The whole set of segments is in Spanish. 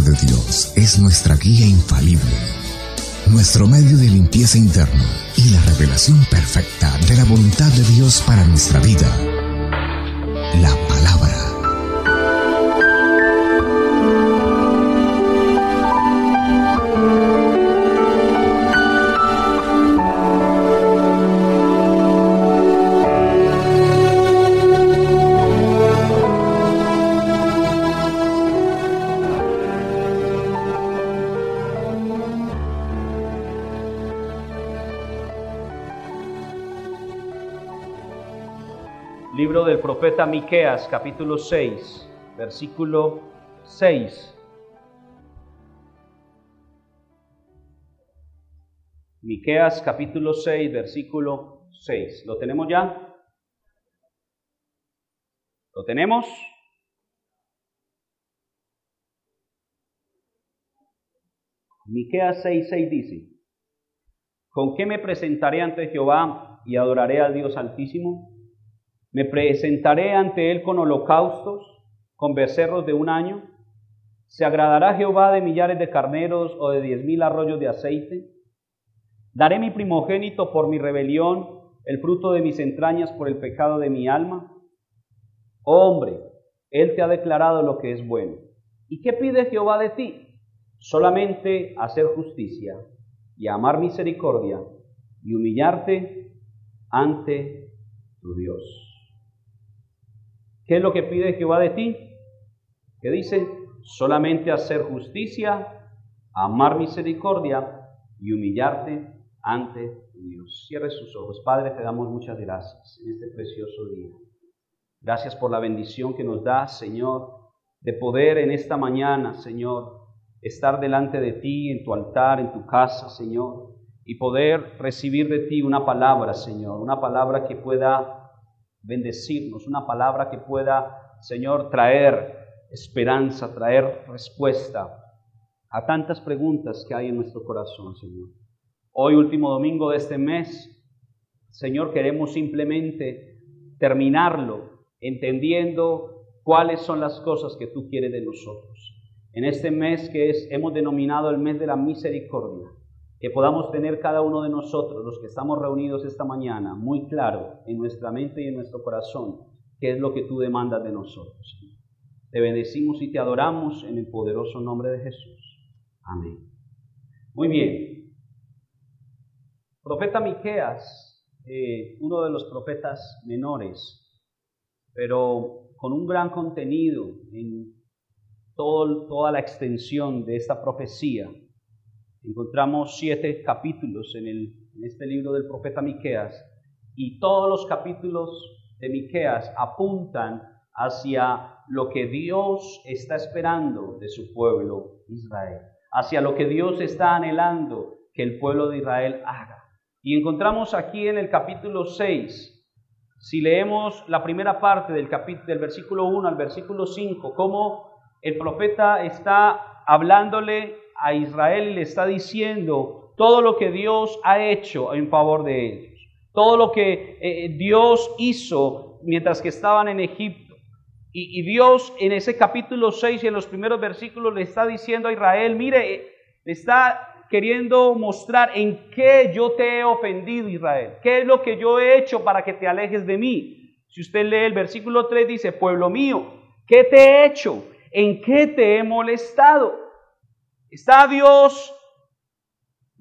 de Dios es nuestra guía infalible, nuestro medio de limpieza interna y la revelación perfecta de la voluntad de Dios para nuestra vida. La profeta Miqueas, capítulo 6, versículo 6. Miqueas, capítulo 6, versículo 6. ¿Lo tenemos ya? ¿Lo tenemos? Miqueas 6, 6 dice: ¿Con qué me presentaré ante Jehová y adoraré al Dios Altísimo? Me presentaré ante él con holocaustos, con becerros de un año. ¿Se agradará Jehová de millares de carneros o de diez mil arroyos de aceite? ¿Daré mi primogénito por mi rebelión, el fruto de mis entrañas por el pecado de mi alma? Oh hombre, él te ha declarado lo que es bueno. ¿Y qué pide Jehová de ti? Solamente hacer justicia y amar misericordia y humillarte ante tu Dios. ¿Qué es lo que pide Jehová de ti? ¿Qué dice? Solamente hacer justicia, amar misericordia y humillarte ante Dios. Cierre sus ojos. Padre, te damos muchas gracias en este precioso día. Gracias por la bendición que nos da, Señor, de poder en esta mañana, Señor, estar delante de ti, en tu altar, en tu casa, Señor, y poder recibir de ti una palabra, Señor, una palabra que pueda bendecirnos, una palabra que pueda, Señor, traer esperanza, traer respuesta a tantas preguntas que hay en nuestro corazón, Señor. Hoy, último domingo de este mes, Señor, queremos simplemente terminarlo entendiendo cuáles son las cosas que tú quieres de nosotros. En este mes que es, hemos denominado el mes de la misericordia, que podamos tener cada uno de nosotros, los que estamos reunidos esta mañana, muy claro en nuestra mente y en nuestro corazón qué es lo que tú demandas de nosotros. Te bendecimos y te adoramos en el poderoso nombre de Jesús. Amén. Muy bien. Profeta Miqueas, eh, uno de los profetas menores, pero con un gran contenido en todo, toda la extensión de esta profecía Encontramos siete capítulos en, el, en este libro del profeta Miqueas y todos los capítulos de Miqueas apuntan hacia lo que Dios está esperando de su pueblo Israel, hacia lo que Dios está anhelando que el pueblo de Israel haga. Y encontramos aquí en el capítulo 6, si leemos la primera parte del, capítulo, del versículo 1 al versículo 5, cómo el profeta está hablándole a Israel le está diciendo todo lo que Dios ha hecho en favor de ellos, todo lo que eh, Dios hizo mientras que estaban en Egipto. Y, y, Dios en ese capítulo 6 y en los primeros versículos le está diciendo a Israel, mire, le está queriendo mostrar en qué yo te he ofendido, Israel, qué es lo que yo he hecho para que te alejes de mí. Si usted lee el versículo 3 dice, pueblo mío, ¿qué te he hecho? ¿En qué te he molestado? Está Dios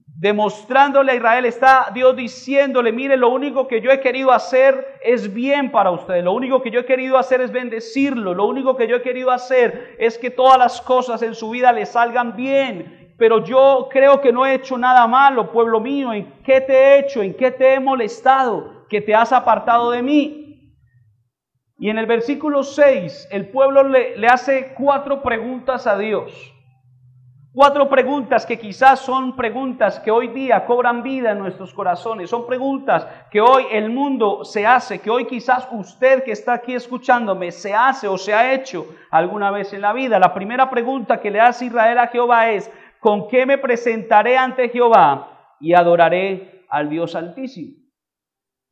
demostrándole a Israel, está Dios diciéndole, mire, lo único que yo he querido hacer es bien para ustedes, lo único que yo he querido hacer es bendecirlo, lo único que yo he querido hacer es que todas las cosas en su vida le salgan bien, pero yo creo que no he hecho nada malo, pueblo mío, ¿en qué te he hecho? ¿En qué te he molestado? Que te has apartado de mí. Y en el versículo 6, el pueblo le, le hace cuatro preguntas a Dios. Cuatro preguntas que quizás son preguntas que hoy día cobran vida en nuestros corazones. Son preguntas que hoy el mundo se hace, que hoy quizás usted que está aquí escuchándome se hace o se ha hecho alguna vez en la vida. La primera pregunta que le hace Israel a Jehová es, ¿con qué me presentaré ante Jehová y adoraré al Dios Altísimo?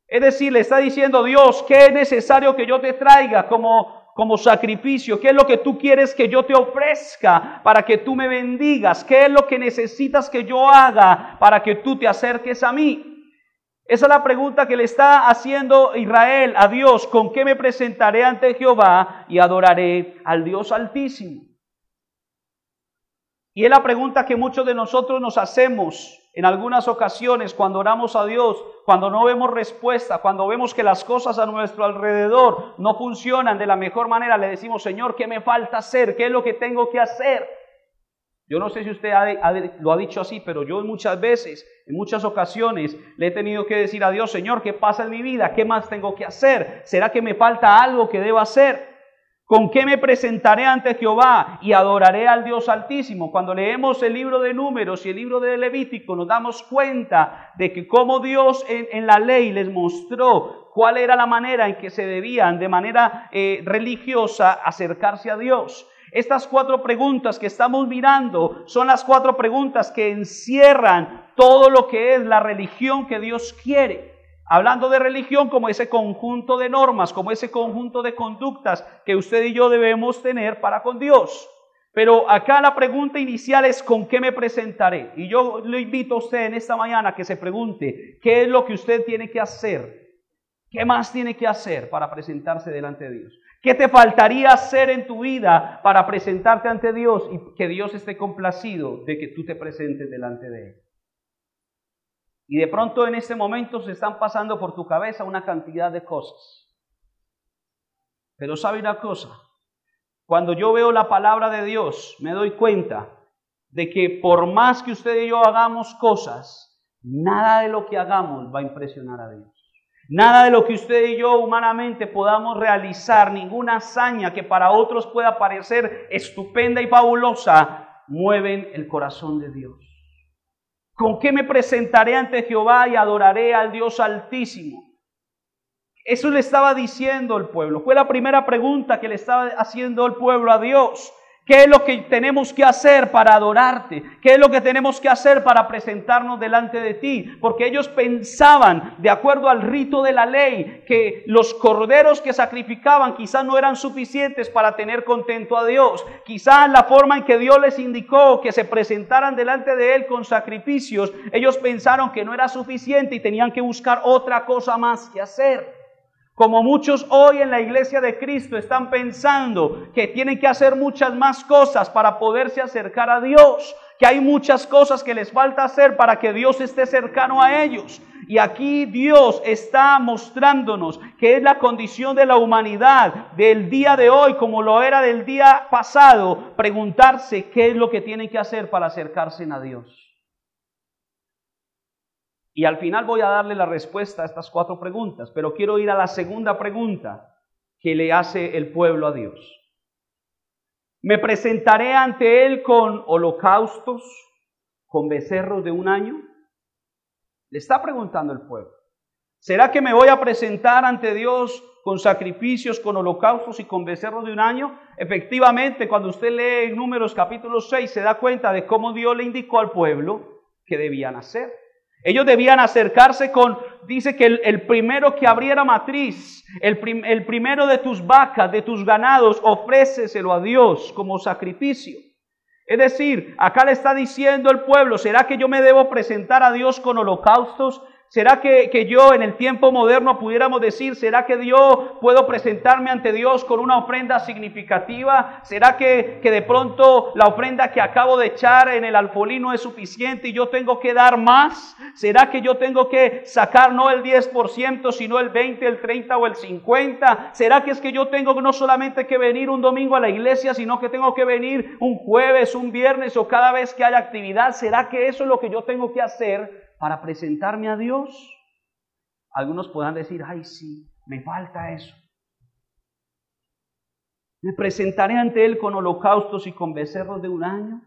Es decir, le está diciendo Dios, ¿qué es necesario que yo te traiga como como sacrificio? ¿Qué es lo que tú quieres que yo te ofrezca para que tú me bendigas? ¿Qué es lo que necesitas que yo haga para que tú te acerques a mí? Esa es la pregunta que le está haciendo Israel a Dios. ¿Con qué me presentaré ante Jehová y adoraré al Dios altísimo? Y es la pregunta que muchos de nosotros nos hacemos en algunas ocasiones cuando oramos a Dios, cuando no vemos respuesta, cuando vemos que las cosas a nuestro alrededor no funcionan de la mejor manera, le decimos, Señor, ¿qué me falta hacer? ¿Qué es lo que tengo que hacer? Yo no sé si usted lo ha dicho así, pero yo muchas veces, en muchas ocasiones, le he tenido que decir a Dios, Señor, ¿qué pasa en mi vida? ¿Qué más tengo que hacer? ¿Será que me falta algo que deba hacer? ¿Con qué me presentaré ante Jehová y adoraré al Dios Altísimo? Cuando leemos el libro de Números y el libro de Levítico, nos damos cuenta de que como Dios en, la ley les mostró cuál era la manera en que se debían de manera eh, religiosa acercarse a Dios. Estas cuatro preguntas que estamos mirando son las cuatro preguntas que encierran todo lo que es la religión que Dios quiere. Hablando de religión como ese conjunto de normas, como ese conjunto de conductas que usted y yo debemos tener para con Dios. Pero acá la pregunta inicial es ¿con qué me presentaré? Y yo le invito a usted en esta mañana que se pregunte qué es lo que usted tiene que hacer. ¿Qué más tiene que hacer para presentarse delante de Dios? ¿Qué te faltaría hacer en tu vida para presentarte ante Dios y que Dios esté complacido de que tú te presentes delante de Él? Y de pronto en este momento se están pasando por tu cabeza una cantidad de cosas. Pero sabe una cosa, cuando yo veo la palabra de Dios, me doy cuenta de que por más que usted y yo hagamos cosas, nada de lo que hagamos va a impresionar a Dios. Nada de lo que usted y yo humanamente podamos realizar, ninguna hazaña que para otros pueda parecer estupenda y fabulosa, mueven el corazón de Dios. ¿Con qué me presentaré ante Jehová y adoraré al Dios altísimo? Eso le estaba diciendo el pueblo. Fue la primera pregunta que le estaba haciendo el pueblo a Dios. ¿Qué es lo que tenemos que hacer para adorarte? ¿Qué es lo que tenemos que hacer para presentarnos delante de ti? Porque ellos pensaban, de acuerdo al rito de la ley, que los corderos que sacrificaban quizás no eran suficientes para tener contento a Dios. Quizás la forma en que Dios les indicó que se presentaran delante de Él con sacrificios, ellos pensaron que no era suficiente y tenían que buscar otra cosa más que hacer. Como muchos hoy en la iglesia de Cristo están pensando que tienen que hacer muchas más cosas para poderse acercar a Dios, que hay muchas cosas que les falta hacer para que Dios esté cercano a ellos. Y aquí Dios está mostrándonos que es la condición de la humanidad del día de hoy como lo era del día pasado, preguntarse qué es lo que tienen que hacer para acercarse a Dios. Y al final voy a darle la respuesta a estas cuatro preguntas, pero quiero ir a la segunda pregunta que le hace el pueblo a Dios. ¿Me presentaré ante Él con holocaustos, con becerros de un año? Le está preguntando el pueblo. ¿Será que me voy a presentar ante Dios con sacrificios, con holocaustos y con becerros de un año? Efectivamente, cuando usted lee en Números capítulo 6, se da cuenta de cómo Dios le indicó al pueblo que debían hacer. Ellos debían acercarse con, dice que el, primero que abriera matriz, el, el primero de tus vacas, de tus ganados, ofréceselo a Dios como sacrificio. Es decir, acá le está diciendo el pueblo, ¿será que yo me debo presentar a Dios con holocaustos? ¿Será que, yo en el tiempo moderno pudiéramos decir, ¿será que yo puedo presentarme ante Dios con una ofrenda significativa? ¿Será que, que de pronto la ofrenda que acabo de echar en el alfolí no es suficiente y yo tengo que dar más? ¿Será que yo tengo que sacar no el 10%, sino el 20, el 30 o el 50? ¿Será que es que yo tengo no solamente que venir un domingo a la iglesia, sino que tengo que venir un jueves, un viernes o cada vez que haya actividad? ¿Será que eso es lo que yo tengo que hacer? Para presentarme a Dios? Algunos puedan decir, ay, sí, me falta eso. ¿Me presentaré ante Él con holocaustos y con becerros de un año?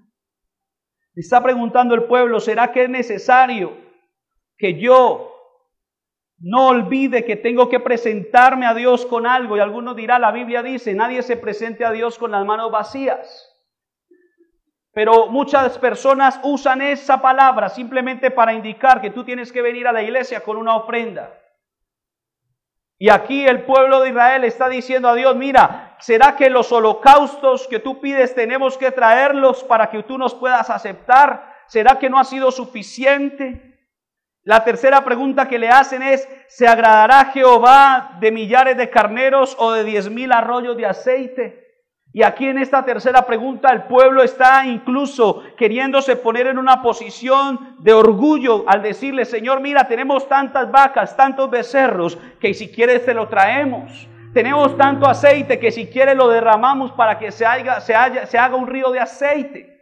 Está preguntando el pueblo, ¿será que es necesario que yo no olvide que tengo que presentarme a Dios con algo? Y alguno dirá, la Biblia dice, nadie se presente a Dios con las manos vacías. Pero muchas personas usan esa palabra simplemente para indicar que tú tienes que venir a la iglesia con una ofrenda. Y aquí el pueblo de Israel está diciendo a Dios, mira, ¿será que los holocaustos que tú pides tenemos que traerlos para que tú nos puedas aceptar? ¿Será que no ha sido suficiente? La tercera pregunta que le hacen es, ¿se agradará Jehová de millares de carneros o de diez mil arroyos de aceite? Y aquí en esta tercera pregunta el pueblo está incluso queriéndose poner en una posición de orgullo al decirle, Señor, mira, tenemos tantas vacas, tantos becerros, que si quieres te lo traemos. Tenemos tanto aceite que si quieres lo derramamos para que se haga, se, se haga un río de aceite.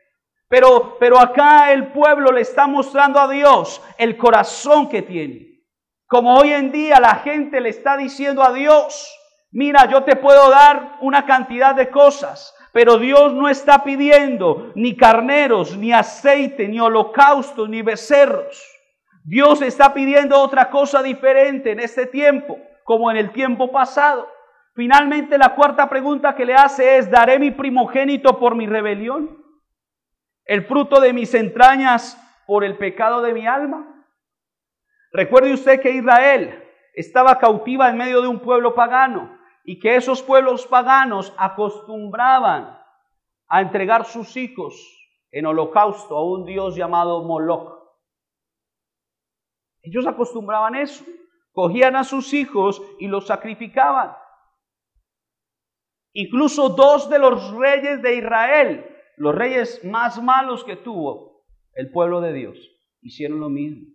Pero, pero acá el pueblo le está mostrando a Dios el corazón que tiene. Como hoy en día la gente le está diciendo a Dios, Mira, yo te puedo dar una cantidad de cosas, pero Dios no está pidiendo ni carneros, ni aceite, ni holocaustos, ni becerros. Dios está pidiendo otra cosa diferente en este tiempo, como en el tiempo pasado. Finalmente, la cuarta pregunta que le hace es, ¿daré mi primogénito por mi rebelión? ¿El fruto de mis entrañas por el pecado de mi alma? Recuerde usted que Israel estaba cautiva en medio de un pueblo pagano y que esos pueblos paganos acostumbraban a entregar sus hijos en holocausto a un dios llamado Moloch. Ellos acostumbraban eso. Cogían a sus hijos y los sacrificaban. Incluso dos de los reyes de Israel, los reyes más malos que tuvo el pueblo de Dios, hicieron lo mismo.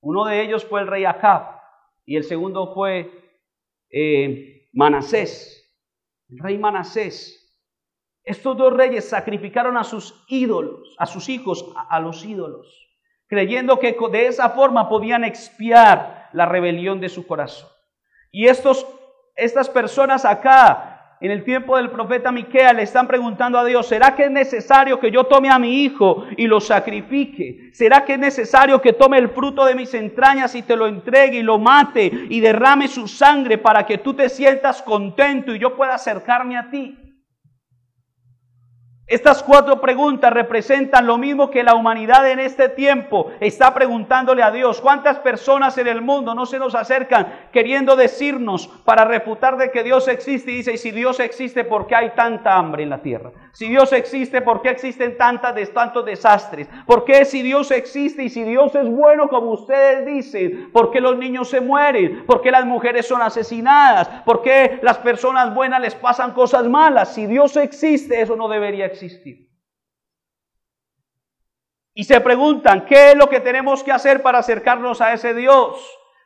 Uno de ellos fue el rey Acab y el segundo fue eh, Manasés, el rey Manasés. Estos dos reyes sacrificaron a sus ídolos, a sus hijos, a, los ídolos, creyendo que de esa forma podían expiar la rebelión de su corazón. Y estos, estas personas acá en el tiempo del profeta Miquea le están preguntando a Dios, ¿será que es necesario que yo tome a mi hijo y lo sacrifique? ¿Será que es necesario que tome el fruto de mis entrañas y te lo entregue y lo mate y derrame su sangre para que tú te sientas contento y yo pueda acercarme a ti? Estas cuatro preguntas representan lo mismo que la humanidad en este tiempo está preguntándole a Dios. ¿Cuántas personas en el mundo no se nos acercan queriendo decirnos para refutar de que Dios existe? Y dice, si Dios existe, ¿por qué hay tanta hambre en la tierra? Si Dios existe, ¿por qué existen tantas, tantos desastres? ¿Por qué si Dios existe y si Dios es bueno como ustedes dicen, ¿por qué los niños se mueren? ¿Por qué las mujeres son asesinadas? ¿Por qué las personas buenas les pasan cosas malas? Si Dios existe, eso no debería existir Y se preguntan, ¿qué es lo que tenemos que hacer para acercarnos a ese Dios?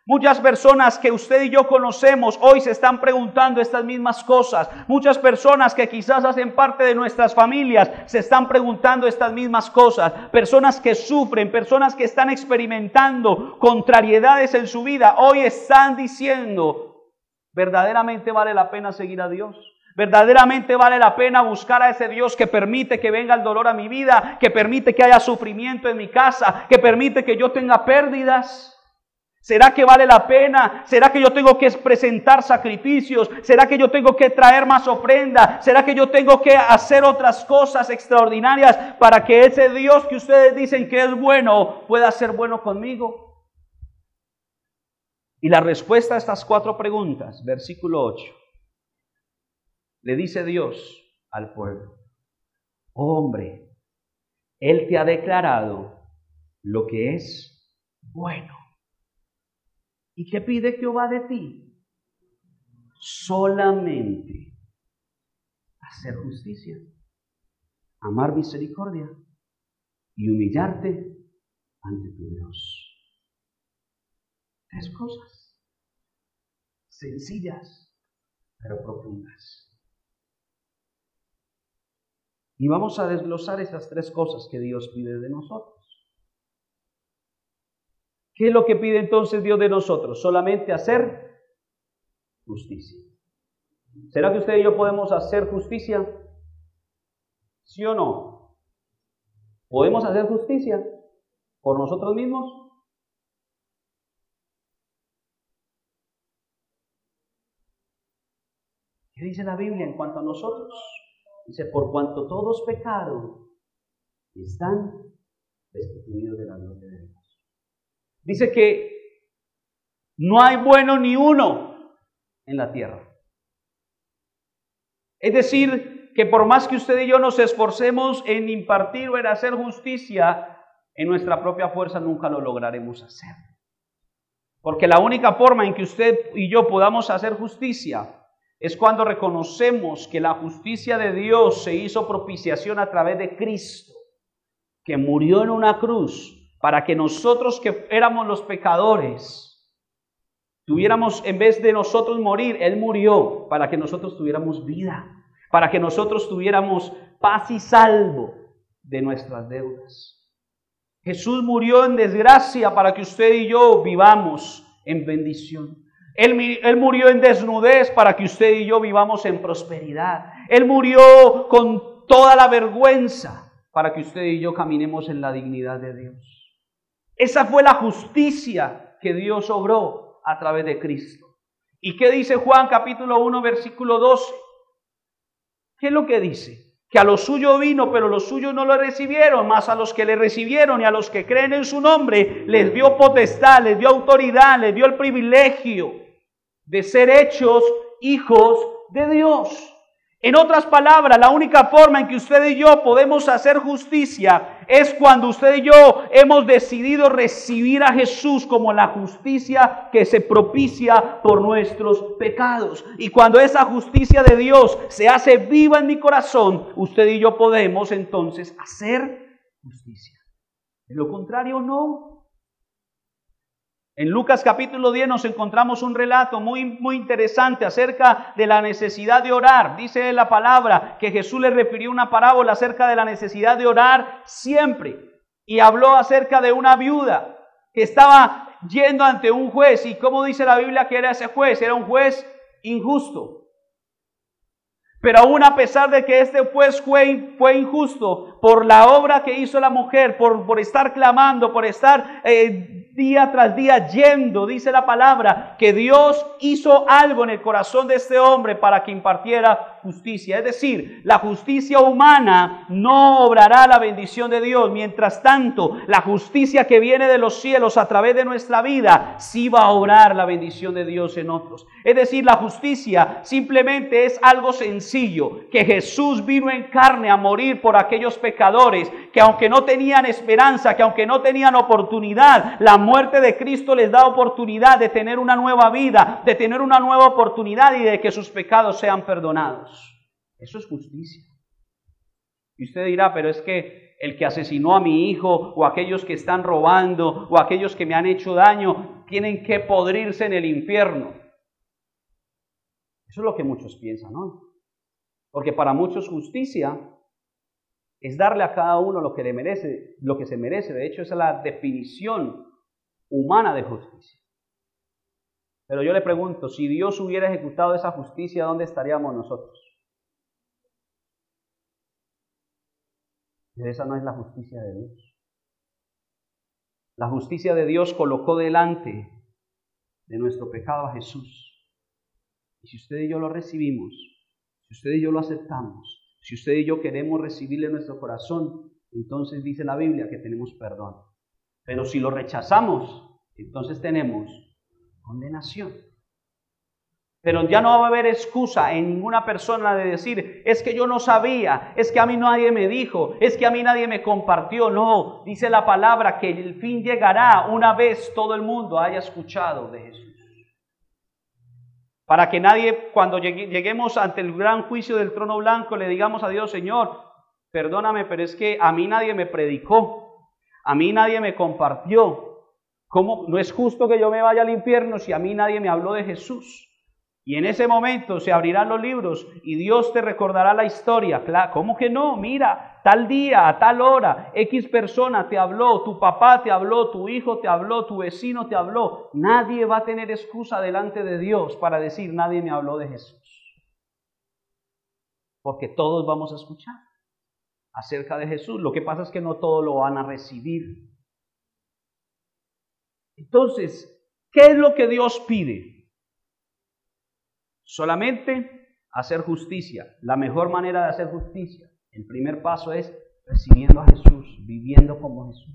Muchas personas que usted y yo conocemos hoy se están preguntando estas mismas cosas. Muchas personas que quizás hacen parte de nuestras familias se están preguntando estas mismas cosas. Personas que sufren, personas que están experimentando contrariedades en su vida, hoy están diciendo, ¿verdaderamente vale la pena seguir a Dios? Verdaderamente vale la pena buscar a ese Dios que permite que venga el dolor a mi vida, que permite que haya sufrimiento en mi casa, que permite que yo tenga pérdidas. ¿Será que vale la pena? ¿Será que yo tengo que presentar sacrificios? ¿Será que yo tengo que traer más ofrenda? ¿Será que yo tengo que hacer otras cosas extraordinarias para que ese Dios que ustedes dicen que es bueno pueda ser bueno conmigo? Y la respuesta a estas cuatro preguntas, versículo 8 le dice Dios al pueblo, hombre, Él te ha declarado lo que es bueno. ¿Y qué pide Jehová de ti? Solamente hacer justicia, amar misericordia y humillarte ante tu Dios. Tres cosas sencillas pero profundas. Y vamos a desglosar esas tres cosas que Dios pide de nosotros. ¿Qué es lo que pide entonces Dios de nosotros? Solamente hacer justicia. ¿Será que usted y yo podemos hacer justicia? ¿Sí o no? ¿Podemos hacer justicia por nosotros mismos? ¿Qué dice la Biblia en cuanto a nosotros? Dice, por cuanto todos pecaron, están destituidos de la gloria de Dios. Dice que no hay bueno ni uno. en la tierra. Es decir, que por más que usted y yo nos esforcemos en impartir o en hacer justicia, en nuestra propia fuerza nunca lo lograremos hacer. Porque la única forma en que usted y yo podamos hacer justicia es cuando reconocemos que la justicia de Dios se hizo propiciación a través de Cristo, que murió en una cruz para que nosotros que éramos los pecadores, tuviéramos, en vez de nosotros morir, Él murió para que nosotros tuviéramos vida, para que nosotros tuviéramos paz y salvo de nuestras deudas. Jesús murió en desgracia para que usted y yo vivamos en bendición. Él, murió en desnudez para que usted y yo vivamos en prosperidad. Él murió con toda la vergüenza para que usted y yo caminemos en la dignidad de Dios. Esa fue la justicia que Dios obró a través de Cristo. ¿Y qué dice Juan capítulo 1 versículo 12? ¿Qué es lo que dice? que a lo suyo vino, pero los suyos no lo recibieron, más a los que le recibieron y a los que creen en su nombre, les dio potestad, les dio autoridad, les dio el privilegio de ser hechos hijos de Dios. En otras palabras, la única forma en que usted y yo podemos hacer justicia es cuando usted y yo hemos decidido recibir a Jesús como la justicia que se propicia por nuestros pecados. Y cuando esa justicia de Dios se hace viva en mi corazón, usted y yo podemos entonces hacer justicia. De lo contrario, no. En Lucas capítulo 10 nos encontramos un relato muy, muy interesante acerca de la necesidad de orar. Dice la palabra que Jesús le refirió una parábola acerca de la necesidad de orar siempre. Y habló acerca de una viuda que estaba yendo ante un juez. ¿Y cómo dice la Biblia que era ese juez? Era un juez injusto. Pero aún a pesar de que este juez fue, injusto por la obra que hizo la mujer, por, por estar clamando, por estar eh, día tras día yendo, dice la palabra, que Dios hizo algo en el corazón de este hombre para que impartiera justicia. Es decir, la justicia humana no obrará la bendición de Dios. Mientras tanto, la justicia que viene de los cielos a través de nuestra vida, sí va a obrar la bendición de Dios en otros. Es decir, la justicia simplemente es algo sencillo, que Jesús vino en carne a morir por aquellos pecadores que aunque no tenían esperanza, que aunque no tenían oportunidad, la muerte de Cristo les da oportunidad de tener una nueva vida, de tener una nueva oportunidad y de que sus pecados sean perdonados. Eso es justicia. Y usted dirá, pero es que el que asesinó a mi hijo o aquellos que están robando o aquellos que me han hecho daño tienen que podrirse en el infierno. Eso es lo que muchos piensan, ¿no? Porque para muchos justicia es darle a cada uno lo que le merece, lo que se merece. De hecho, esa es la definición humana de justicia. Pero yo le pregunto, si Dios hubiera ejecutado esa justicia, ¿dónde estaríamos nosotros? Esa no es la justicia de Dios. La justicia de Dios colocó delante de nuestro pecado a Jesús. Y si usted y yo lo recibimos, si usted y yo lo aceptamos, si usted y yo queremos recibirle en nuestro corazón, entonces dice la Biblia que tenemos perdón. Pero si lo rechazamos, entonces tenemos condenación. Pero ya no va a haber excusa en ninguna persona de decir, es que yo no sabía, es que a mí nadie me dijo, es que a mí nadie me compartió. No, dice la palabra que el fin llegará una vez todo el mundo haya escuchado de Jesús. Para que nadie, cuando lleguemos ante el gran juicio del trono blanco, le digamos a Dios, Señor, perdóname, pero es que a mí nadie me predicó. A mí nadie me compartió. ¿Cómo? No es justo que yo me vaya al infierno si a mí nadie me habló de Jesús. Y en ese momento se abrirán los libros y Dios te recordará la historia. ¿Cómo que no? Mira, tal día, a tal hora, X persona te habló, tu papá te habló, tu hijo te habló, tu vecino te habló. Nadie va a tener excusa delante de Dios para decir nadie me habló de Jesús. Porque todos vamos a escuchar acerca de Jesús. Lo que pasa es que no todos lo van a recibir. Entonces, ¿qué es lo que Dios pide? Solamente hacer justicia. La mejor manera de hacer justicia, el primer paso es recibiendo a Jesús, viviendo como Jesús.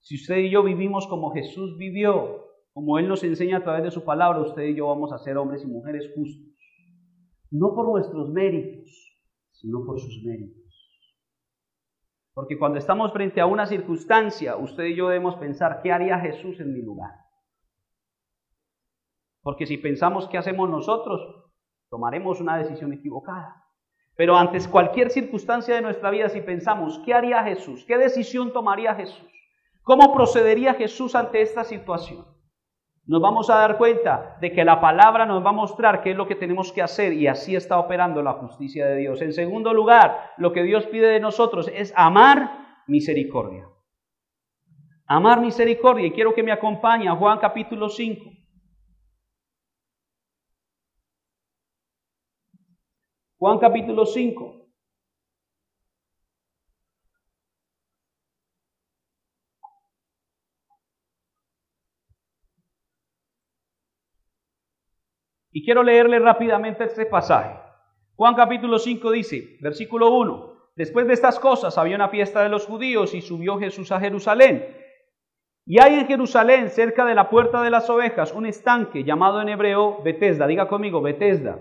Si usted y yo vivimos como Jesús vivió, como Él nos enseña a través de su palabra, usted y yo vamos a ser hombres y mujeres justos. No por nuestros méritos, sino por sus méritos. Porque cuando estamos frente a una circunstancia, usted y yo debemos pensar, ¿qué haría Jesús en mi lugar? Porque si pensamos qué hacemos nosotros, tomaremos una decisión equivocada. Pero antes cualquier circunstancia de nuestra vida, si pensamos, ¿qué haría Jesús? ¿Qué decisión tomaría Jesús? ¿Cómo procedería Jesús ante esta situación? Nos vamos a dar cuenta de que la palabra nos va a mostrar qué es lo que tenemos que hacer y así está operando la justicia de Dios. En segundo lugar, lo que Dios pide de nosotros es amar misericordia. Amar misericordia. Y quiero que me acompañe a Juan capítulo 5. Juan capítulo 5. Y quiero leerle rápidamente este pasaje. Juan capítulo 5 dice, versículo 1, después de estas cosas había una fiesta de los judíos y subió Jesús a Jerusalén. Y hay en Jerusalén, cerca de la puerta de las ovejas, un estanque llamado en hebreo Betesda. Diga conmigo, Betesda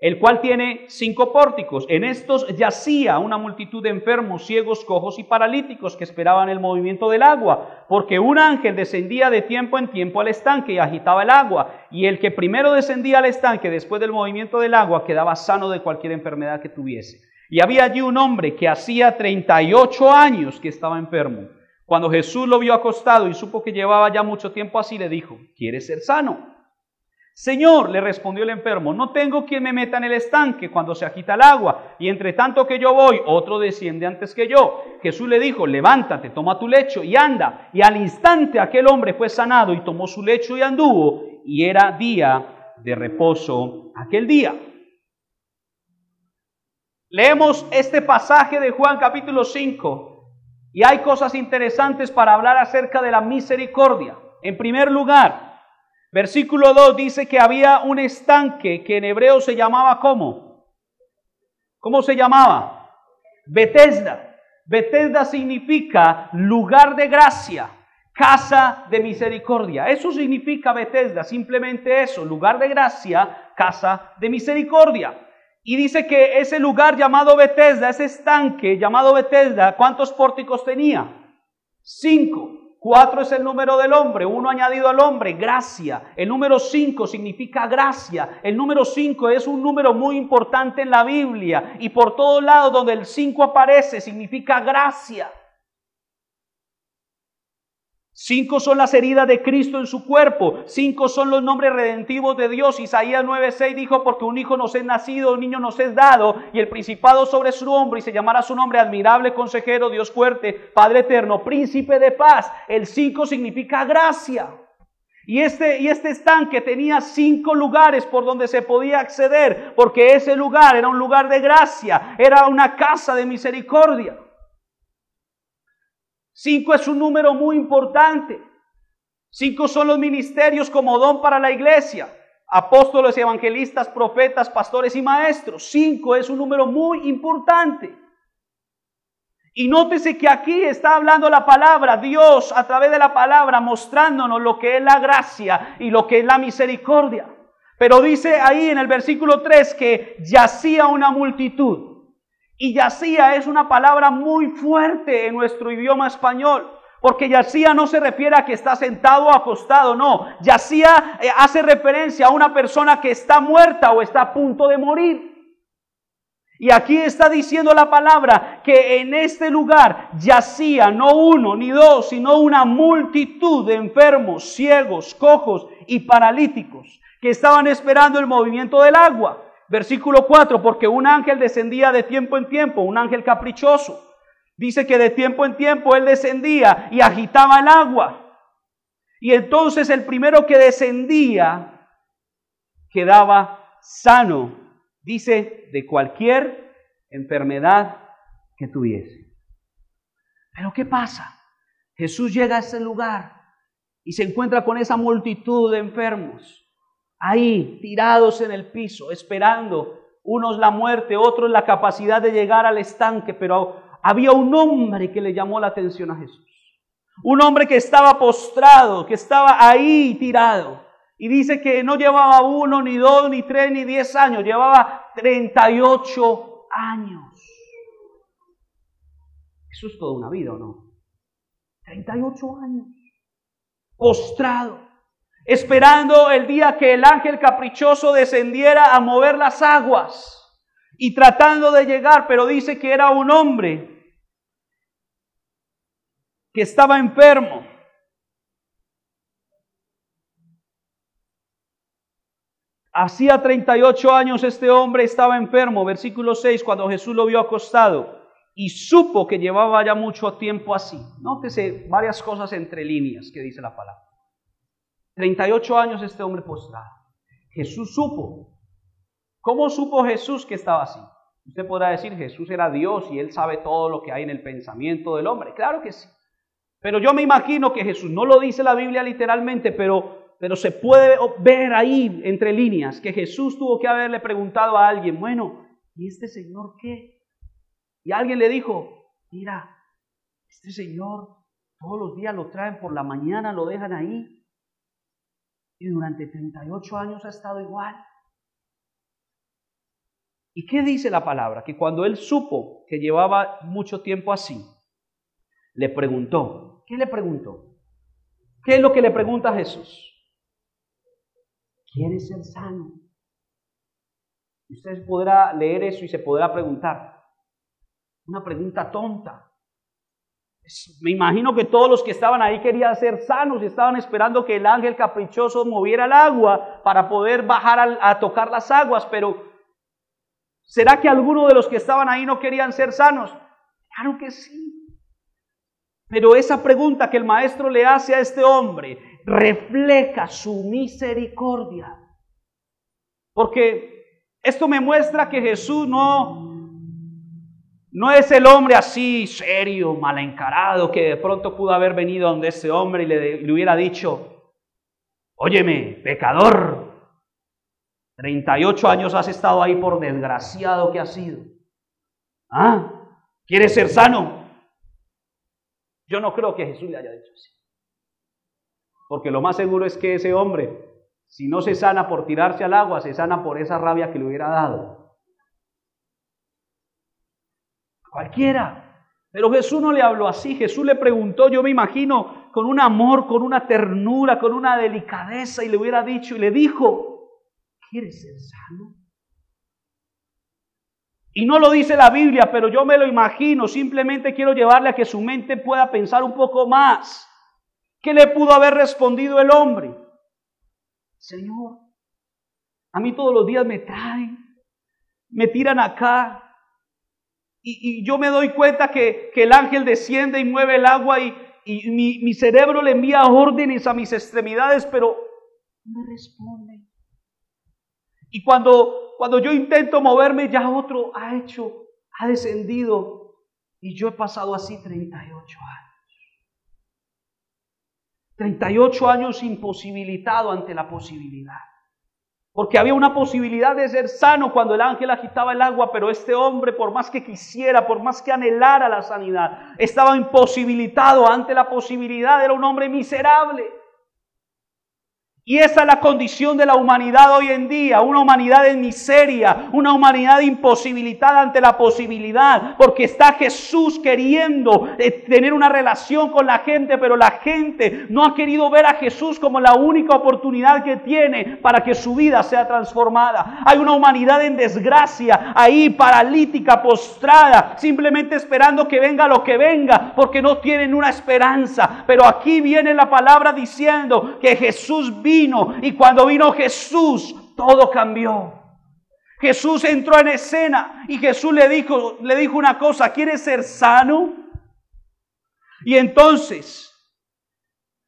el cual tiene cinco pórticos. En estos yacía una multitud de enfermos, ciegos, cojos y paralíticos que esperaban el movimiento del agua, porque un ángel descendía de tiempo en tiempo al estanque y agitaba el agua, y el que primero descendía al estanque después del movimiento del agua quedaba sano de cualquier enfermedad que tuviese. Y había allí un hombre que hacía 38 años que estaba enfermo. Cuando Jesús lo vio acostado y supo que llevaba ya mucho tiempo así, le dijo, ¿quieres ser sano? Señor, le respondió el enfermo, no tengo quien me meta en el estanque cuando se agita el agua, y entre tanto que yo voy, otro desciende antes que yo. Jesús le dijo, levántate, toma tu lecho y anda. Y al instante aquel hombre fue sanado y tomó su lecho y anduvo, y era día de reposo aquel día. Leemos este pasaje de Juan capítulo 5, y hay cosas interesantes para hablar acerca de la misericordia. En primer lugar, Versículo 2 dice que había un estanque que en hebreo se llamaba ¿cómo? ¿Cómo se llamaba? Betesda. Betesda significa lugar de gracia, casa de misericordia. Eso significa Betesda, simplemente eso, lugar de gracia, casa de misericordia. Y dice que ese lugar llamado Betesda, ese estanque llamado Betesda, ¿cuántos pórticos tenía? Cinco. Cuatro es el número del hombre, uno añadido al hombre, gracia. El número cinco significa gracia. El número cinco es un número muy importante en la Biblia y por todos lados donde el cinco aparece significa gracia. Cinco son las heridas de Cristo en su cuerpo. Cinco son los nombres redentivos de Dios. Isaías 9:6 dijo, porque un hijo nos es nacido, un niño nos es dado, y el principado sobre su hombro, y se llamará su nombre admirable consejero, Dios fuerte, Padre eterno, príncipe de paz. El cinco significa gracia. Y este, y este estanque tenía cinco lugares por donde se podía acceder, porque ese lugar era un lugar de gracia, era una casa de misericordia. Cinco es un número muy importante. Cinco son los ministerios como don para la iglesia. Apóstoles, evangelistas, profetas, pastores y maestros. Cinco es un número muy importante. Y nótese que aquí está hablando la palabra, Dios a través de la palabra mostrándonos lo que es la gracia y lo que es la misericordia. Pero dice ahí en el versículo 3 que yacía una multitud. Y yacía es una palabra muy fuerte en nuestro idioma español. Porque yacía no se refiere a que está sentado o acostado, no. Yacía eh, hace referencia a una persona que está muerta o está a punto de morir. Y aquí está diciendo la palabra que en este lugar yacía no uno ni dos, sino una multitud de enfermos, ciegos, cojos y paralíticos que estaban esperando el movimiento del agua. Versículo 4, porque un ángel descendía de tiempo en tiempo, un ángel caprichoso. Dice que de tiempo en tiempo él descendía y agitaba el agua. Y entonces el primero que descendía quedaba sano, dice, de cualquier enfermedad que tuviese. Pero ¿qué pasa? Jesús llega a ese lugar y se encuentra con esa multitud de enfermos ahí tirados en el piso, esperando, unos la muerte, otros la capacidad de llegar al estanque, pero había un hombre que le llamó la atención a Jesús. Un hombre que estaba postrado, que estaba ahí tirado. Y dice que no llevaba uno, ni dos, ni tres, ni diez años, llevaba 38 años. Eso es toda una vida, ¿o no? 38 años. Postrado, esperando el día que el ángel caprichoso descendiera a mover las aguas y tratando de llegar, pero dice que era un hombre que estaba enfermo. Hacía 38 años este hombre estaba enfermo, versículo 6, cuando Jesús lo vio acostado y supo que llevaba ya mucho tiempo así. Nótese varias cosas entre líneas que dice la palabra. 38 años este hombre postrado. Jesús supo. ¿Cómo supo Jesús que estaba así? Usted podrá decir, Jesús era Dios y él sabe todo lo que hay en el pensamiento del hombre. Claro que sí. Pero yo me imagino que Jesús, no lo dice la Biblia literalmente, pero, pero se puede ver ahí entre líneas que Jesús tuvo que haberle preguntado a alguien, bueno, ¿y este Señor qué? Y alguien le dijo, mira, este Señor todos los días lo traen por la mañana, lo dejan ahí. Y durante 38 años ha estado igual. ¿Y qué dice la palabra? Que cuando él supo que llevaba mucho tiempo así, le preguntó, ¿Qué le preguntó? ¿Qué es lo que le pregunta a Jesús? ¿Quieres ser sano? Usted podrá leer eso y se podrá preguntar. Una pregunta tonta. Me imagino que todos los que estaban ahí querían ser sanos y estaban esperando que el ángel caprichoso moviera el agua para poder bajar a, tocar las aguas, pero ¿será que algunos de los que estaban ahí no querían ser sanos? Claro que sí. Pero esa pregunta que el maestro le hace a este hombre refleja su misericordia. Porque esto me muestra que Jesús no, no es el hombre así serio, mal encarado, que de pronto pudo haber venido donde ese hombre y le, hubiera dicho, óyeme, pecador, 38 años has estado ahí por desgraciado que has sido. ¿Ah? ¿Quieres ser sano? Yo no creo que Jesús le haya dicho así. Porque lo más seguro es que ese hombre, si no se sana por tirarse al agua, se sana por esa rabia que le hubiera dado. Cualquiera. Pero Jesús no le habló así. Jesús le preguntó, yo me imagino, con un amor, con una ternura, con una delicadeza, y le hubiera dicho, y le dijo, ¿quieres ser sano? Y no lo dice la Biblia, pero yo me lo imagino. Simplemente quiero llevarle a que su mente pueda pensar un poco más. ¿Qué le pudo haber respondido el hombre? Señor, a mí todos los días me traen, me tiran acá. Y, yo me doy cuenta que, el ángel desciende y mueve el agua y, mi, mi cerebro le envía órdenes a mis extremidades, pero no responde. Y cuando cuando yo intento moverme, ya otro ha hecho, ha descendido. Y yo he pasado así 38 años. 38 años imposibilitado ante la posibilidad. Porque había una posibilidad de ser sano cuando el ángel agitaba el agua, pero este hombre, por más que quisiera, por más que anhelara la sanidad, estaba imposibilitado ante la posibilidad, era un hombre miserable. Y esa es la condición de la humanidad hoy en día, una humanidad en miseria, una humanidad imposibilitada ante la posibilidad, porque está Jesús queriendo eh, tener una relación con la gente, pero la gente no ha querido ver a Jesús como la única oportunidad que tiene para que su vida sea transformada. Hay una humanidad en desgracia, ahí paralítica, postrada, simplemente esperando que venga lo que venga, porque no tienen una esperanza. Pero aquí viene la palabra diciendo que Jesús vive y cuando vino Jesús, todo cambió. Jesús entró en escena y Jesús le dijo, le dijo una cosa, ¿quieres ser sano? Y entonces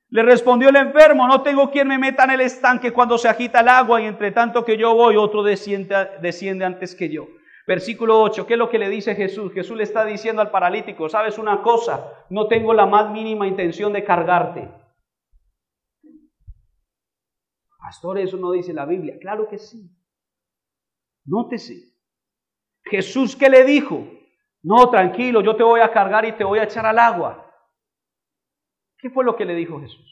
le respondió el enfermo, no tengo quien me meta en el estanque cuando se agita el agua y entre tanto que yo voy, otro desciende, desciende antes que yo. Versículo 8, ¿qué es lo que le dice Jesús? Jesús le está diciendo al paralítico, sabes una cosa, no tengo la más mínima intención de cargarte. Pastor, eso no dice la Biblia. Claro que sí. Nótese. Jesús que le dijo, no, tranquilo, yo te voy a cargar y te voy a echar al agua. ¿Qué fue lo que le dijo Jesús?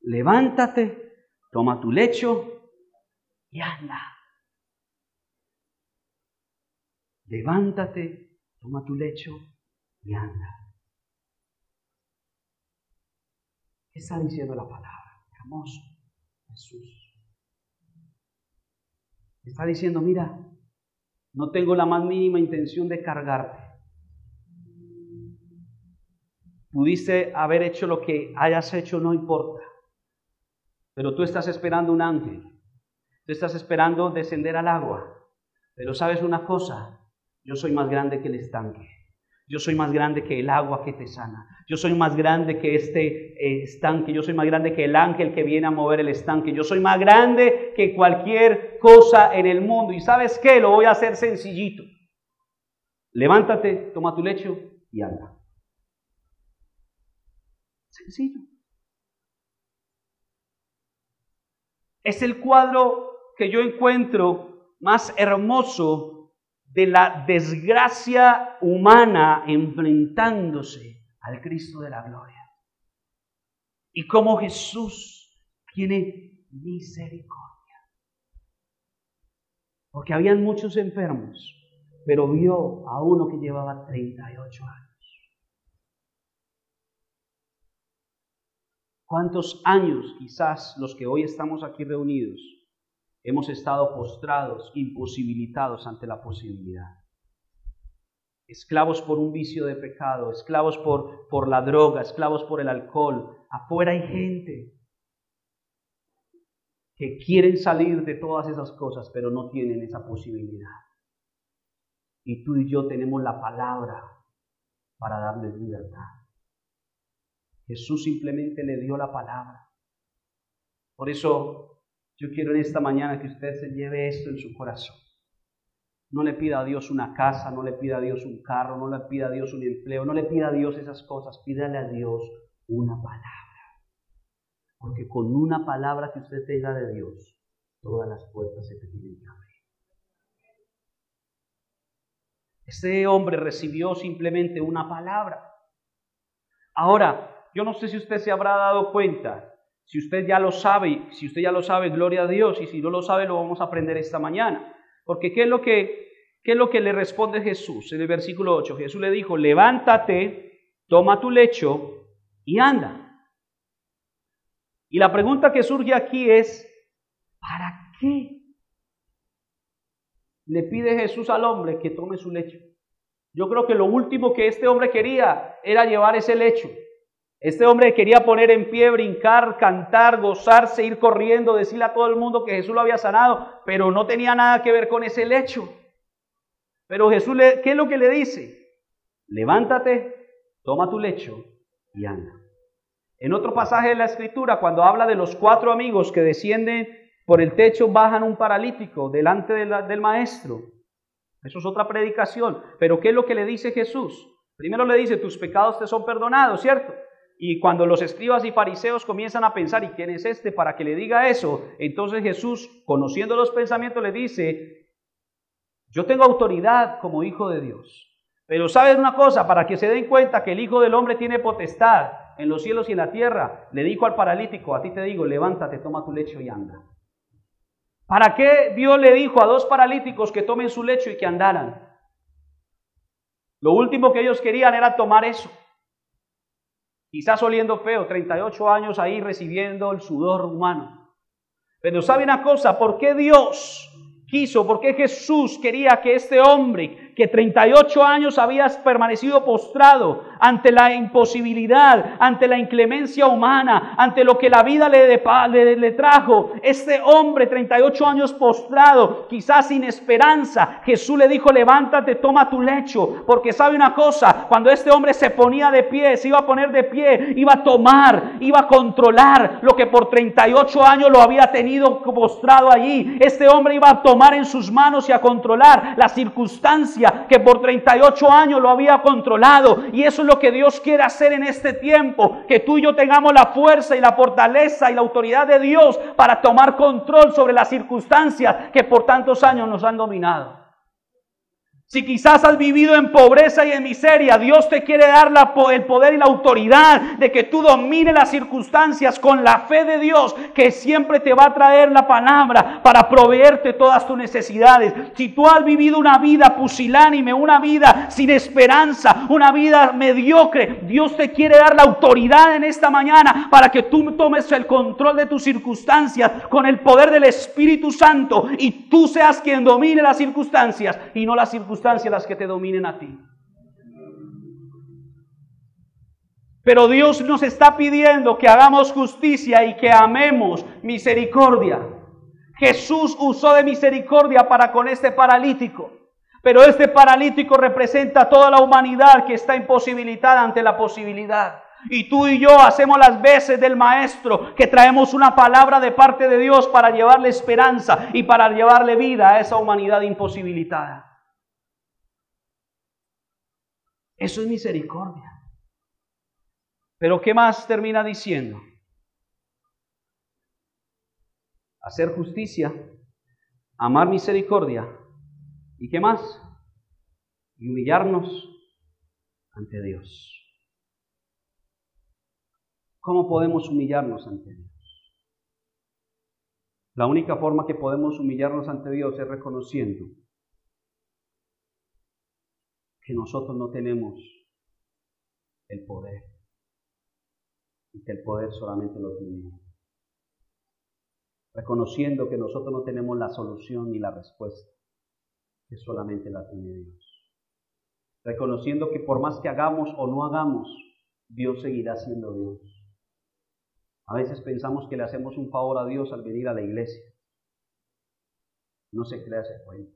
Levántate, toma tu lecho y anda. Levántate, toma tu lecho y anda. ¿Qué está diciendo la palabra? Hermoso Jesús. Está diciendo, mira, no tengo la más mínima intención de cargarte. Pudiste haber hecho lo que hayas hecho, no importa. Pero tú estás esperando un ángel. Tú estás esperando descender al agua. Pero sabes una cosa, yo soy más grande que el estanque. Yo soy más grande que el agua que te sana. Yo soy más grande que este eh, estanque. Yo soy más grande que el ángel que viene a mover el estanque. Yo soy más grande que cualquier cosa en el mundo. Y sabes qué? Lo voy a hacer sencillito. Levántate, toma tu lecho y anda. Sencillo. Es el cuadro que yo encuentro más hermoso de la desgracia humana enfrentándose al Cristo de la gloria. Y cómo Jesús tiene misericordia. Porque habían muchos enfermos, pero vio a uno que llevaba 38 años. ¿Cuántos años quizás los que hoy estamos aquí reunidos hemos estado postrados, imposibilitados ante la posibilidad. Esclavos por un vicio de pecado, esclavos por, por la droga, esclavos por el alcohol. Afuera hay gente que quieren salir de todas esas cosas, pero no tienen esa posibilidad. Y tú y yo tenemos la palabra para darles libertad. Jesús simplemente le dio la palabra. Por eso yo quiero en esta mañana que usted se lleve esto en su corazón. No le pida a Dios una casa, no le pida a Dios un carro, no le pida a Dios un empleo, no le pida a Dios esas cosas, pídale a Dios una palabra. Porque con una palabra que usted tenga de Dios, todas las puertas se te tienen que abrir. Este hombre recibió simplemente una palabra. Ahora, yo no sé si usted se habrá dado cuenta si usted ya lo sabe, si usted ya lo sabe, gloria a Dios, y si no lo sabe, lo vamos a aprender esta mañana. Porque ¿qué es lo que, qué es lo que le responde Jesús en el versículo 8? Jesús le dijo, levántate, toma tu lecho y anda. Y la pregunta que surge aquí es, ¿para qué le pide Jesús al hombre que tome su lecho? Yo creo que lo último que este hombre quería era llevar ese lecho. Este hombre quería poner en pie, brincar, cantar, gozarse, ir corriendo, decirle a todo el mundo que Jesús lo había sanado, pero no tenía nada que ver con ese lecho. Pero Jesús, ¿qué es lo que le dice? Levántate, toma tu lecho y anda. En otro pasaje de la Escritura, cuando habla de los cuatro amigos que descienden por el techo, bajan un paralítico delante del maestro. Eso es otra predicación. Pero ¿qué es lo que le dice Jesús? Primero le dice, tus pecados te son perdonados, ¿cierto? Y cuando los escribas y fariseos comienzan a pensar, ¿y quién es este para que le diga eso? Entonces Jesús, conociendo los pensamientos, le dice, yo tengo autoridad como hijo de Dios. Pero sabes una cosa, para que se den cuenta que el Hijo del Hombre tiene potestad en los cielos y en la tierra, le dijo al paralítico, a ti te digo, levántate, toma tu lecho y anda. ¿Para qué Dios le dijo a dos paralíticos que tomen su lecho y que andaran? Lo último que ellos querían era tomar eso. Quizás oliendo feo, 38 años ahí recibiendo el sudor humano. Pero sabe una cosa, ¿por qué Dios quiso, por qué Jesús quería que este hombre que 38 años habías permanecido postrado ante la imposibilidad, ante la inclemencia humana, ante lo que la vida le, le, trajo. Este hombre, 38 años postrado, quizás sin esperanza, Jesús le dijo, levántate, toma tu lecho, porque sabe una cosa, cuando este hombre se ponía de pie, se iba a poner de pie, iba a tomar, iba a controlar lo que por 38 años lo había tenido postrado allí. Este hombre iba a tomar en sus manos y a controlar la que por 38 años lo había controlado. Y eso es lo que Dios quiere hacer en este tiempo, que tú y yo tengamos la fuerza y la fortaleza y la autoridad de Dios para tomar control sobre las circunstancias que por tantos años nos han dominado. Si quizás has vivido en pobreza y en miseria, Dios te quiere dar el poder y la autoridad de que tú domines las circunstancias con la fe de Dios, que siempre te va a traer la palabra para proveerte todas tus necesidades. Si tú has vivido una vida pusilánime, una vida sin esperanza, una vida mediocre, Dios te quiere dar la autoridad en esta mañana para que tú tomes el control de tus circunstancias con el poder del Espíritu Santo y tú seas quien domine las circunstancias y no las circunstancias las que te dominen a ti. Pero Dios nos está pidiendo que hagamos justicia y que amemos misericordia. Jesús usó de misericordia para con este paralítico. Pero este paralítico representa toda la humanidad que está imposibilitada ante la posibilidad. Y tú y yo hacemos las veces del Maestro, que traemos una palabra de parte de Dios para llevarle esperanza y para llevarle vida a esa humanidad imposibilitada. Eso es misericordia. Pero ¿qué más termina diciendo? Hacer justicia, amar misericordia. ¿Y qué más? Y humillarnos ante Dios. ¿Cómo podemos humillarnos ante Dios? La única forma que podemos humillarnos ante Dios es reconociendo que nosotros no tenemos el poder y que el poder solamente lo tiene. Reconociendo que nosotros no tenemos la solución ni la respuesta, que solamente la tiene Dios. Reconociendo que por más que hagamos o no hagamos, Dios seguirá siendo Dios. A veces pensamos que le hacemos un favor a Dios al venir a la iglesia. No se crea ese cuento.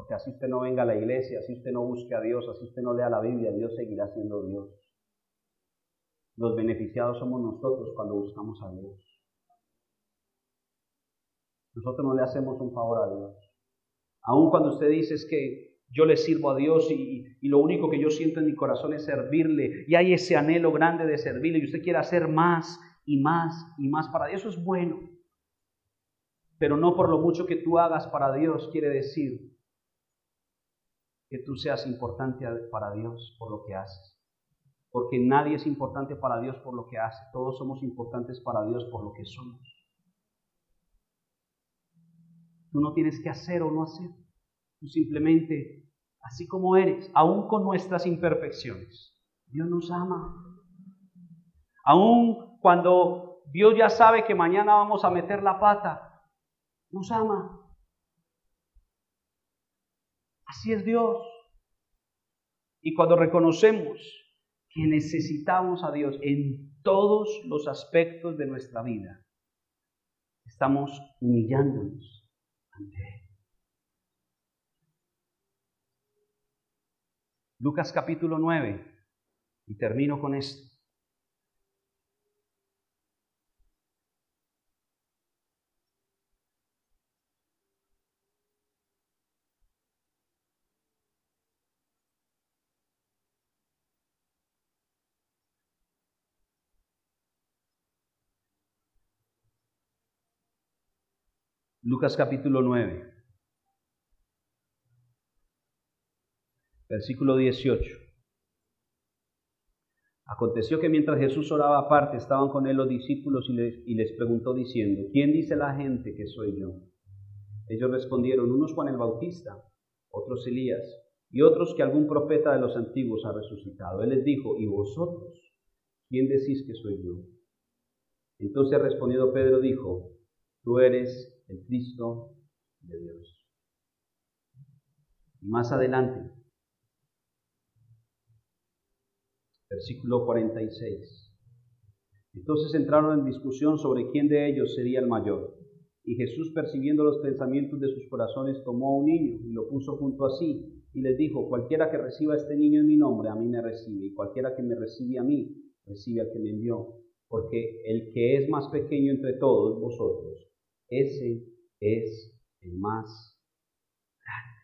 Porque así usted no venga a la iglesia, así usted no busque a Dios, así usted no lea la Biblia, Dios seguirá siendo Dios. Los beneficiados somos nosotros cuando buscamos a Dios. Nosotros no le hacemos un favor a Dios. Aun cuando usted dice es que yo le sirvo a Dios y, y, lo único que yo siento en mi corazón es servirle y hay ese anhelo grande de servirle y usted quiere hacer más y más y más para Dios, eso es bueno. Pero no por lo mucho que tú hagas para Dios quiere decir que tú seas importante para Dios por lo que haces. Porque nadie es importante para Dios por lo que hace. Todos somos importantes para Dios por lo que somos. Tú no tienes que hacer o no hacer. Tú simplemente, así como eres, aún con nuestras imperfecciones, Dios nos ama. Aún cuando Dios ya sabe que mañana vamos a meter la pata, nos ama. Así es Dios. Y cuando reconocemos que necesitamos a Dios en todos los aspectos de nuestra vida, estamos humillándonos ante Él. Lucas capítulo 9, y termino con esto. Lucas capítulo 9, versículo 18. Aconteció que mientras Jesús oraba aparte, estaban con él los discípulos y les, y les preguntó diciendo, ¿quién dice la gente que soy yo? Ellos respondieron, unos Juan el Bautista, otros Elías, y otros que algún profeta de los antiguos ha resucitado. Él les dijo, ¿y vosotros? ¿Quién decís que soy yo? Entonces respondiendo Pedro dijo, tú eres el Cristo de Dios. Y más adelante, versículo 46. Entonces entraron en discusión sobre quién de ellos sería el mayor. Y Jesús, percibiendo los pensamientos de sus corazones, tomó a un niño y lo puso junto a sí y les dijo, cualquiera que reciba a este niño en mi nombre, a mí me recibe, y cualquiera que me recibe a mí, recibe al que me envió, porque el que es más pequeño entre todos vosotros, ese es el más grande.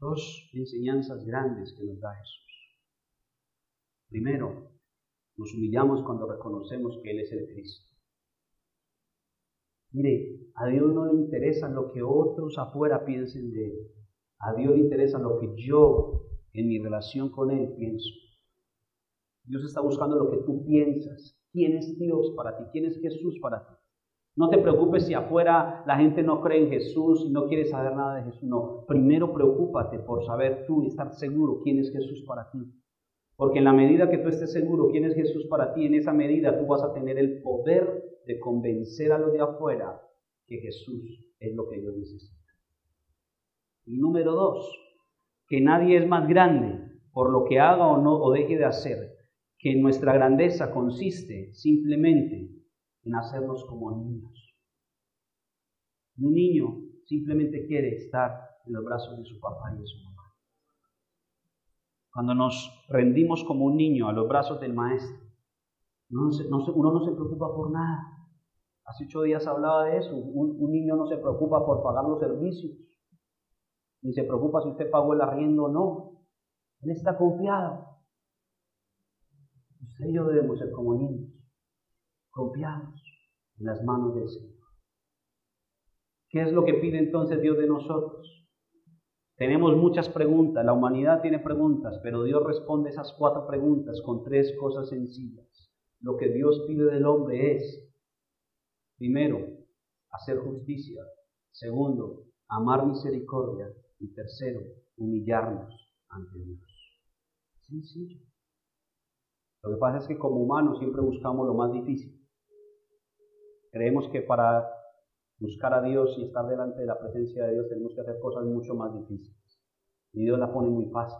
Dos enseñanzas grandes que nos da Jesús. Primero, nos humillamos cuando reconocemos que Él es el Cristo. Mire, a Dios no le interesa lo que otros afuera piensen de Él. A Dios le interesa lo que yo en mi relación con Él pienso. Dios está buscando lo que tú piensas. ¿Quién es Dios para ti? ¿Quién es Jesús para ti? No te preocupes si afuera la gente no cree en Jesús y no quiere saber nada de Jesús. No, primero preocúpate por saber tú y estar seguro quién es Jesús para ti. Porque en la medida que tú estés seguro quién es Jesús para ti, en esa medida tú vas a tener el poder de convencer a los de afuera que Jesús es lo que ellos necesitan. Y número dos, que nadie es más grande por lo que haga o no o deje de hacer, que nuestra grandeza consiste simplemente en hacernos como niños. Un niño simplemente quiere estar en los brazos de su papá y de su mamá. Cuando nos rendimos como un niño a los brazos del maestro, uno no se, preocupa por nada. Hace ocho días hablaba de eso. Un, un, niño no se preocupa por pagar los servicios, ni se preocupa si usted pagó el arriendo o no. Él está confiado. Yo debemos ser como niños confiados en las manos del Señor. ¿Qué es lo que pide entonces Dios de nosotros? Tenemos muchas preguntas, la humanidad tiene preguntas, pero Dios responde esas cuatro preguntas con tres cosas sencillas. Lo que Dios pide del hombre es, primero, hacer justicia, segundo, amar misericordia y tercero, humillarnos ante Dios. Sencillo. Lo que pasa es que como humanos siempre buscamos lo más difícil. Creemos que para buscar a Dios y estar delante de la presencia de Dios tenemos que hacer cosas mucho más difíciles. Y Dios la pone muy fácil.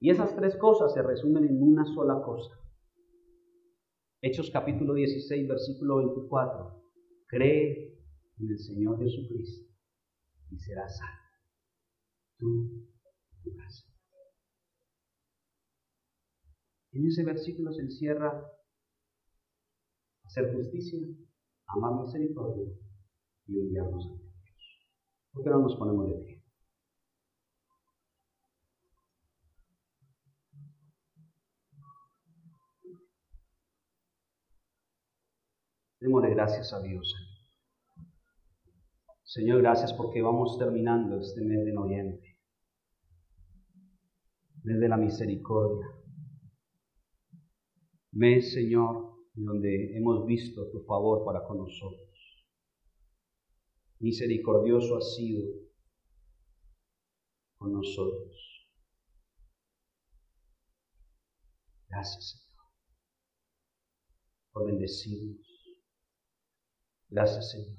Y esas tres cosas se resumen en una sola cosa. Hechos capítulo 16, versículo 24. Cree en el Señor Jesucristo y serás salvo. Tú, tu casa. En ese versículo se encierra hacer justicia, amar misericordia y humillarnos ante Dios. ¿Por qué no nos ponemos de pie? Démosle gracias a Dios. Señor, gracias porque vamos terminando este mes de noviembre. Mes la misericordia mes, Señor, donde hemos visto tu favor para con nosotros. Misericordioso has sido con nosotros. Gracias, Señor, por bendecirnos. Gracias, Señor,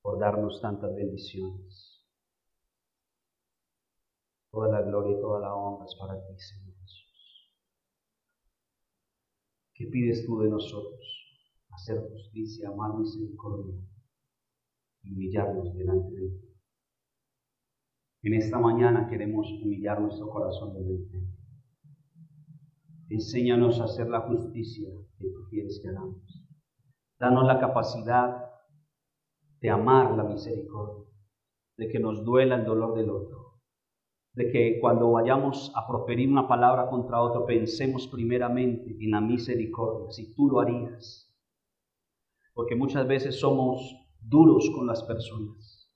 por darnos tantas bendiciones. Toda la gloria y toda la honra es para ti, Señor. ¿Qué pides tú de nosotros? Hacer justicia, amar misericordia y humillarnos delante de ti. En esta mañana queremos humillar nuestro corazón delante de ti. Enséñanos a hacer la justicia que tú quieres que hagamos. Danos la capacidad de amar la misericordia, de que nos duela el dolor del otro, de que cuando vayamos a proferir una palabra contra otro, pensemos primeramente en la misericordia, si tú lo harías. Porque muchas veces somos duros con las personas.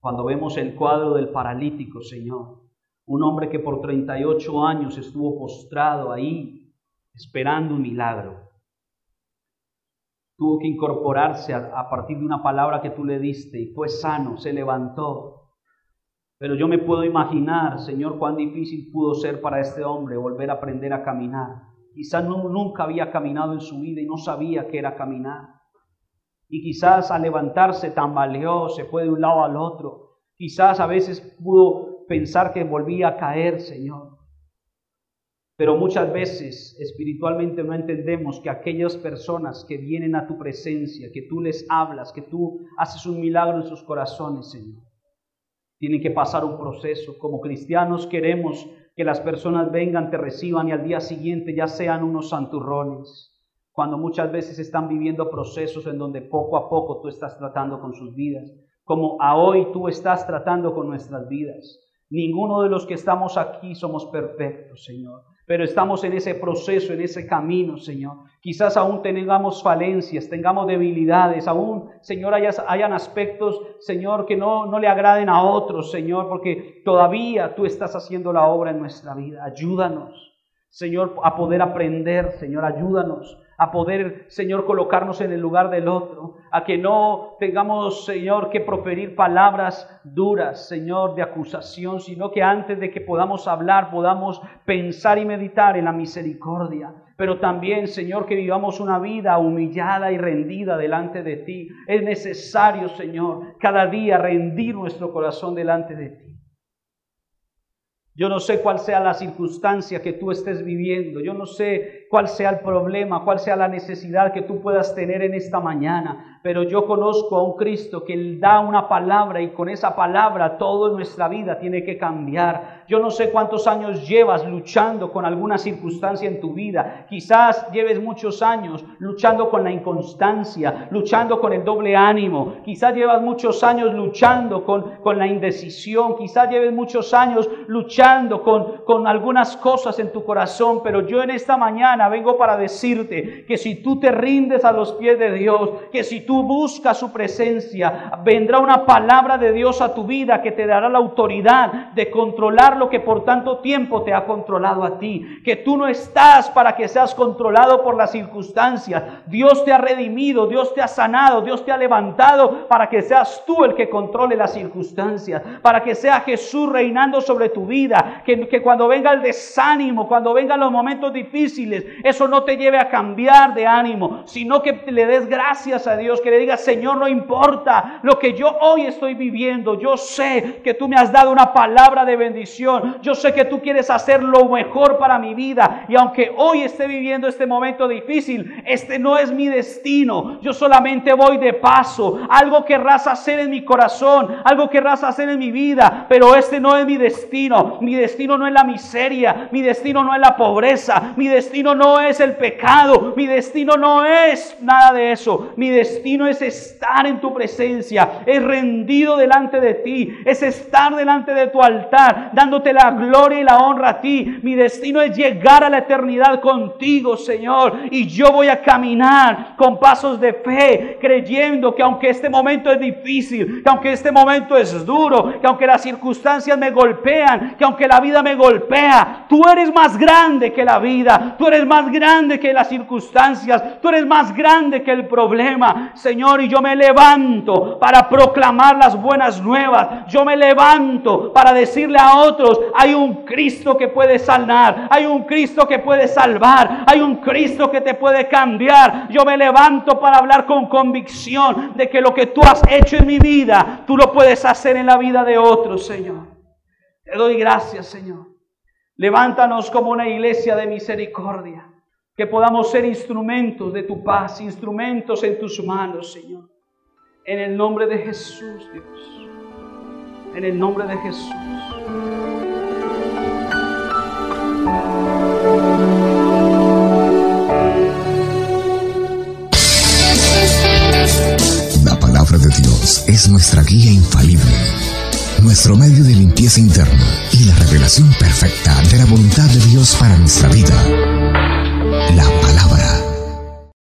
Cuando vemos el cuadro del paralítico, Señor, un hombre que por 38 años estuvo postrado ahí, esperando un milagro. Tuvo que incorporarse a, a partir de una palabra que tú le diste y fue sano, se levantó pero yo me puedo imaginar, Señor, cuán difícil pudo ser para este hombre volver a aprender a caminar. Quizás nunca había caminado en su vida y no sabía qué era caminar. Y quizás al levantarse tambaleó, se fue de un lado al otro. Quizás a veces pudo pensar que volvía a caer, Señor. Pero muchas veces espiritualmente no entendemos que aquellas personas que vienen a tu presencia, que tú les hablas, que tú haces un milagro en sus corazones, Señor tienen que pasar un proceso. Como cristianos queremos que las personas vengan, te reciban y al día siguiente ya sean unos santurrones. Cuando muchas veces están viviendo procesos en donde poco a poco tú estás tratando con sus vidas. Como a hoy tú estás tratando con nuestras vidas. Ninguno de los que estamos aquí somos perfectos, Señor. Pero estamos en ese proceso, en ese camino, Señor. Quizás aún tengamos falencias, tengamos debilidades, aún, Señor, hayan aspectos, Señor, que no, no le agraden a otros, Señor, porque todavía tú estás haciendo la obra en nuestra vida. Ayúdanos, Señor, a poder aprender, Señor, ayúdanos a poder, Señor, colocarnos en el lugar del otro, a que no tengamos, Señor, que proferir palabras duras, Señor, de acusación, sino que antes de que podamos hablar, podamos pensar y meditar en la misericordia. Pero también, Señor, que vivamos una vida humillada y rendida delante de ti. Es necesario, Señor, cada día rendir nuestro corazón delante de ti. Yo no sé cuál sea la circunstancia que tú estés viviendo. Yo no sé cuál sea el problema, cuál sea la necesidad que tú puedas tener en esta mañana. Pero yo conozco a un Cristo que da una palabra y con esa palabra toda nuestra vida tiene que cambiar. Yo no sé cuántos años llevas luchando con alguna circunstancia en tu vida. Quizás lleves muchos años luchando con la inconstancia, luchando con el doble ánimo. Quizás llevas muchos años luchando con, con la indecisión. Quizás lleves muchos años luchando con, con algunas cosas en tu corazón. Pero yo en esta mañana vengo para decirte que si tú te rindes a los pies de Dios, que si tú buscas su presencia, vendrá una palabra de Dios a tu vida que te dará la autoridad de controlar lo que por tanto tiempo te ha controlado a ti. Que tú no estás para que seas controlado por las circunstancias. Dios te ha redimido, Dios te ha sanado, Dios te ha levantado para que seas tú el que controle las circunstancias. Para que sea Jesús reinando sobre tu vida. Que, que cuando venga el desánimo, cuando vengan los momentos difíciles, eso no te lleve a cambiar de ánimo, sino que le des gracias a Dios, que le digas, Señor, no importa lo que yo hoy estoy viviendo. Yo sé que tú me has dado una palabra de bendición yo sé que tú quieres hacer lo mejor para mi vida. Y aunque hoy esté viviendo este momento difícil, este no es mi destino. Yo solamente voy de paso. Algo querrás hacer en mi corazón, algo querrás hacer en mi vida, pero este no es mi destino. Mi destino no es la miseria, mi destino no es la pobreza, mi destino no es el pecado, mi destino no es nada de eso. Mi destino es estar en tu presencia, es rendido delante de ti, es estar delante de tu altar, dando la gloria y la honra a ti. Mi destino es llegar a la eternidad contigo, Señor. Y yo voy a caminar con pasos de fe, creyendo que aunque este momento es difícil, que aunque este momento es duro, que aunque las circunstancias me golpean, que aunque la vida me golpea, tú eres más grande que la vida, tú eres más grande que las circunstancias, tú eres más grande que el problema, Señor. Y yo me levanto para proclamar las buenas nuevas. Yo me levanto para decirle a otros, hay un Cristo que puede sanar, hay un Cristo que puede salvar, hay un Cristo que te puede cambiar. Yo me levanto para hablar con convicción de que lo que tú has hecho en mi vida, tú lo puedes hacer en la vida de otros, Señor. Te doy gracias, Señor. Levántanos como una iglesia de misericordia, que podamos ser instrumentos de tu paz, instrumentos en tus manos, Señor. En el nombre de Jesús, Dios. En el nombre de Jesús. La palabra de Dios es nuestra guía infalible, nuestro medio de limpieza interna y la revelación perfecta de la voluntad de Dios para nuestra vida.